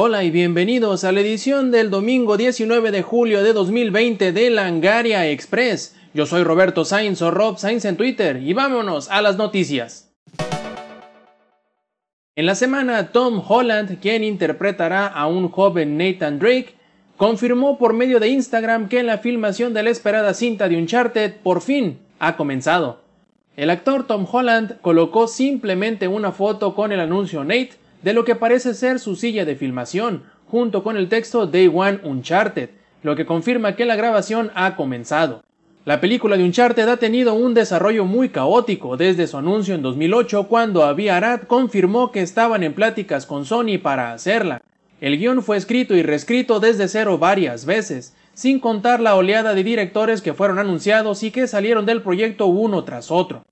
Hola y bienvenidos a la edición del domingo 19 de julio de 2020 de Langaria Express. Yo soy Roberto Sainz o Rob Sainz en Twitter y vámonos a las noticias. En la semana, Tom Holland, quien interpretará a un joven Nathan Drake, confirmó por medio de Instagram que la filmación de la esperada cinta de Uncharted por fin ha comenzado. El actor Tom Holland colocó simplemente una foto con el anuncio Nate de lo que parece ser su silla de filmación, junto con el texto Day One Uncharted, lo que confirma que la grabación ha comenzado. La película de Uncharted ha tenido un desarrollo muy caótico desde su anuncio en 2008 cuando Avi Arad confirmó que estaban en pláticas con Sony para hacerla. El guion fue escrito y reescrito desde cero varias veces, sin contar la oleada de directores que fueron anunciados y que salieron del proyecto uno tras otro.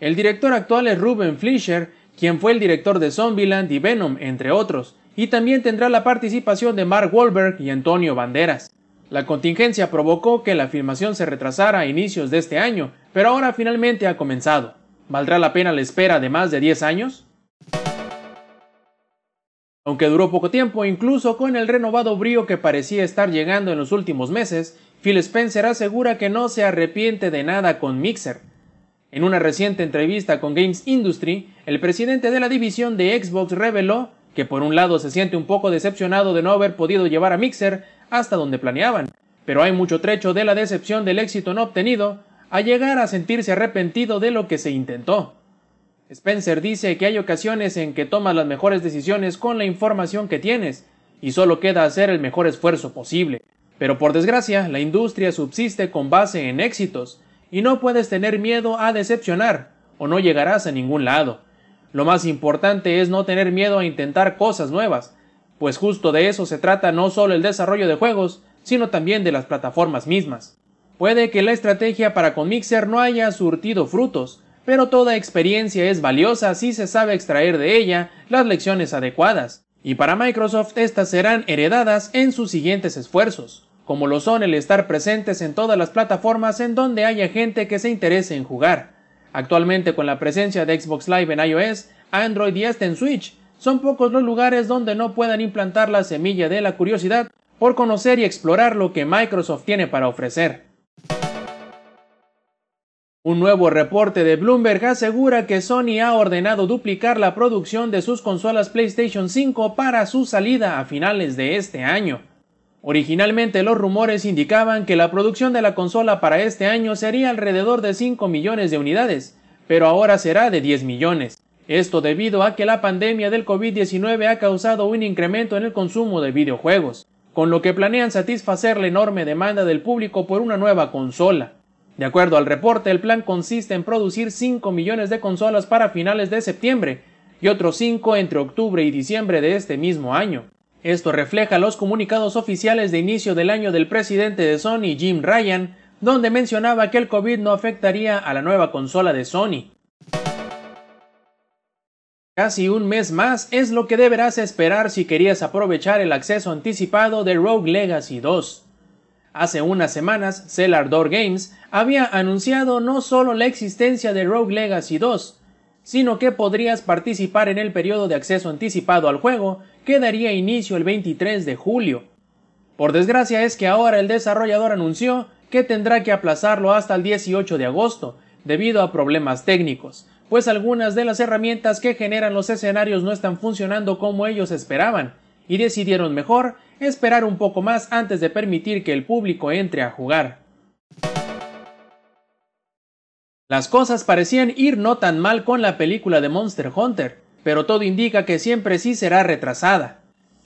El director actual es Ruben Fleischer, quien fue el director de Zombieland y Venom, entre otros, y también tendrá la participación de Mark Wahlberg y Antonio Banderas. La contingencia provocó que la filmación se retrasara a inicios de este año, pero ahora finalmente ha comenzado. ¿Valdrá la pena la espera de más de 10 años? Aunque duró poco tiempo, incluso con el renovado brío que parecía estar llegando en los últimos meses, Phil Spencer asegura que no se arrepiente de nada con Mixer, en una reciente entrevista con Games Industry, el presidente de la división de Xbox reveló que por un lado se siente un poco decepcionado de no haber podido llevar a Mixer hasta donde planeaban, pero hay mucho trecho de la decepción del éxito no obtenido a llegar a sentirse arrepentido de lo que se intentó. Spencer dice que hay ocasiones en que tomas las mejores decisiones con la información que tienes, y solo queda hacer el mejor esfuerzo posible. Pero por desgracia, la industria subsiste con base en éxitos, y no puedes tener miedo a decepcionar, o no llegarás a ningún lado. Lo más importante es no tener miedo a intentar cosas nuevas, pues justo de eso se trata no solo el desarrollo de juegos, sino también de las plataformas mismas. Puede que la estrategia para con Mixer no haya surtido frutos, pero toda experiencia es valiosa si se sabe extraer de ella las lecciones adecuadas, y para Microsoft estas serán heredadas en sus siguientes esfuerzos como lo son el estar presentes en todas las plataformas en donde haya gente que se interese en jugar. Actualmente con la presencia de Xbox Live en iOS, Android y hasta en Switch, son pocos los lugares donde no puedan implantar la semilla de la curiosidad por conocer y explorar lo que Microsoft tiene para ofrecer. Un nuevo reporte de Bloomberg asegura que Sony ha ordenado duplicar la producción de sus consolas PlayStation 5 para su salida a finales de este año. Originalmente los rumores indicaban que la producción de la consola para este año sería alrededor de 5 millones de unidades, pero ahora será de 10 millones. Esto debido a que la pandemia del COVID-19 ha causado un incremento en el consumo de videojuegos, con lo que planean satisfacer la enorme demanda del público por una nueva consola. De acuerdo al reporte, el plan consiste en producir 5 millones de consolas para finales de septiembre y otros 5 entre octubre y diciembre de este mismo año. Esto refleja los comunicados oficiales de inicio del año del presidente de Sony, Jim Ryan, donde mencionaba que el COVID no afectaría a la nueva consola de Sony. Casi un mes más es lo que deberás esperar si querías aprovechar el acceso anticipado de Rogue Legacy 2. Hace unas semanas, Cellar Door Games había anunciado no solo la existencia de Rogue Legacy 2, sino que podrías participar en el periodo de acceso anticipado al juego que daría inicio el 23 de julio. Por desgracia es que ahora el desarrollador anunció que tendrá que aplazarlo hasta el 18 de agosto, debido a problemas técnicos, pues algunas de las herramientas que generan los escenarios no están funcionando como ellos esperaban, y decidieron mejor esperar un poco más antes de permitir que el público entre a jugar. Las cosas parecían ir no tan mal con la película de Monster Hunter, pero todo indica que siempre sí será retrasada.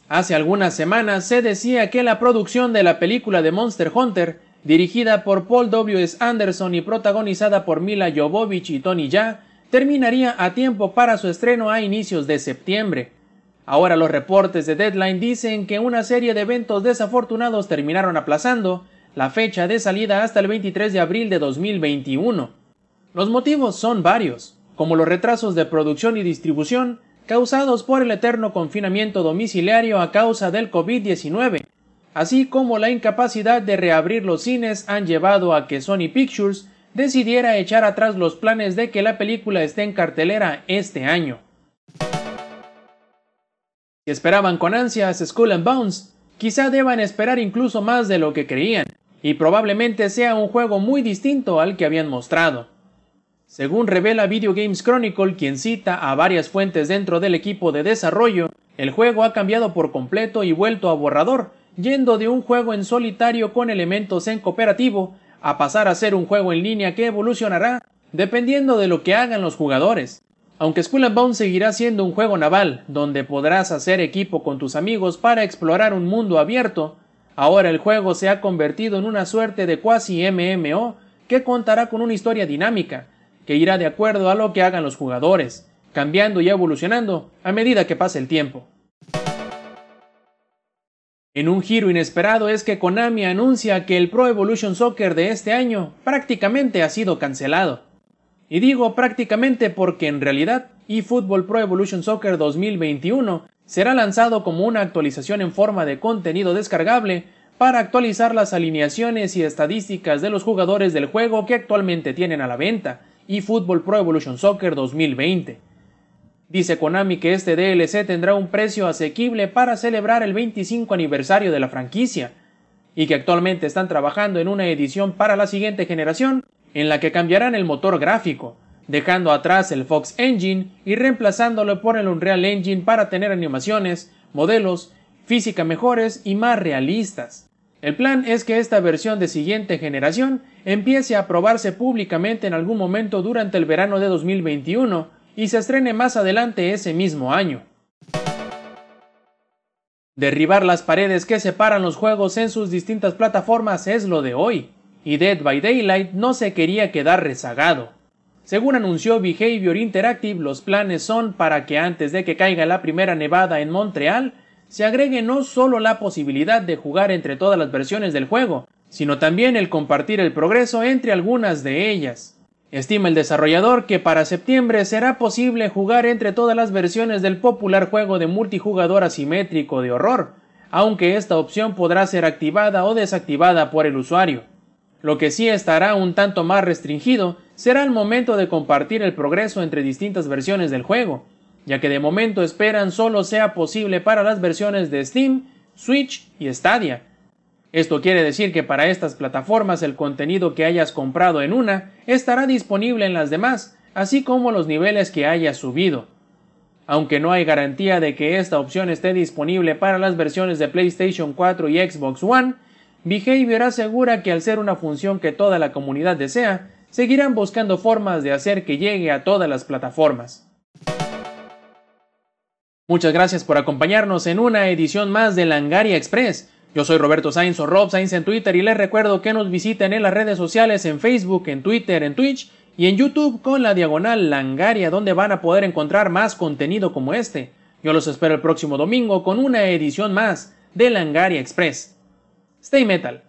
Hace algunas semanas se decía que la producción de la película de Monster Hunter, dirigida por Paul W. S. Anderson y protagonizada por Mila Jovovich y Tony Jaa, terminaría a tiempo para su estreno a inicios de septiembre. Ahora los reportes de Deadline dicen que una serie de eventos desafortunados terminaron aplazando la fecha de salida hasta el 23 de abril de 2021. Los motivos son varios, como los retrasos de producción y distribución causados por el eterno confinamiento domiciliario a causa del COVID-19, así como la incapacidad de reabrir los cines han llevado a que Sony Pictures decidiera echar atrás los planes de que la película esté en cartelera este año. Si esperaban con ansias Skull and Bones, quizá deban esperar incluso más de lo que creían, y probablemente sea un juego muy distinto al que habían mostrado. Según revela Video Games Chronicle, quien cita a varias fuentes dentro del equipo de desarrollo, el juego ha cambiado por completo y vuelto a borrador, yendo de un juego en solitario con elementos en cooperativo a pasar a ser un juego en línea que evolucionará dependiendo de lo que hagan los jugadores. Aunque Skull and seguirá siendo un juego naval, donde podrás hacer equipo con tus amigos para explorar un mundo abierto, ahora el juego se ha convertido en una suerte de cuasi MMO que contará con una historia dinámica, que irá de acuerdo a lo que hagan los jugadores, cambiando y evolucionando a medida que pase el tiempo. En un giro inesperado es que Konami anuncia que el Pro Evolution Soccer de este año prácticamente ha sido cancelado. Y digo prácticamente porque en realidad eFootball Pro Evolution Soccer 2021 será lanzado como una actualización en forma de contenido descargable para actualizar las alineaciones y estadísticas de los jugadores del juego que actualmente tienen a la venta, eFootball Pro Evolution Soccer 2020. Dice Konami que este DLC tendrá un precio asequible para celebrar el 25 aniversario de la franquicia, y que actualmente están trabajando en una edición para la siguiente generación en la que cambiarán el motor gráfico, dejando atrás el Fox Engine y reemplazándolo por el Unreal Engine para tener animaciones, modelos, física mejores y más realistas. El plan es que esta versión de siguiente generación empiece a probarse públicamente en algún momento durante el verano de 2021 y se estrene más adelante ese mismo año. Derribar las paredes que separan los juegos en sus distintas plataformas es lo de hoy, y Dead by Daylight no se quería quedar rezagado. Según anunció Behavior Interactive, los planes son para que antes de que caiga la primera nevada en Montreal, se agregue no solo la posibilidad de jugar entre todas las versiones del juego, sino también el compartir el progreso entre algunas de ellas. Estima el desarrollador que para septiembre será posible jugar entre todas las versiones del popular juego de multijugador asimétrico de horror, aunque esta opción podrá ser activada o desactivada por el usuario. Lo que sí estará un tanto más restringido será el momento de compartir el progreso entre distintas versiones del juego, ya que de momento esperan solo sea posible para las versiones de Steam, Switch y Stadia, esto quiere decir que para estas plataformas el contenido que hayas comprado en una estará disponible en las demás, así como los niveles que hayas subido. Aunque no hay garantía de que esta opción esté disponible para las versiones de PlayStation 4 y Xbox One, Behavior asegura que al ser una función que toda la comunidad desea, seguirán buscando formas de hacer que llegue a todas las plataformas. Muchas gracias por acompañarnos en una edición más de Langaria Express yo soy Roberto Sainz o Rob Sainz en Twitter y les recuerdo que nos visiten en las redes sociales en Facebook, en Twitter, en Twitch y en YouTube con la diagonal Langaria donde van a poder encontrar más contenido como este. Yo los espero el próximo domingo con una edición más de Langaria Express. Stay Metal.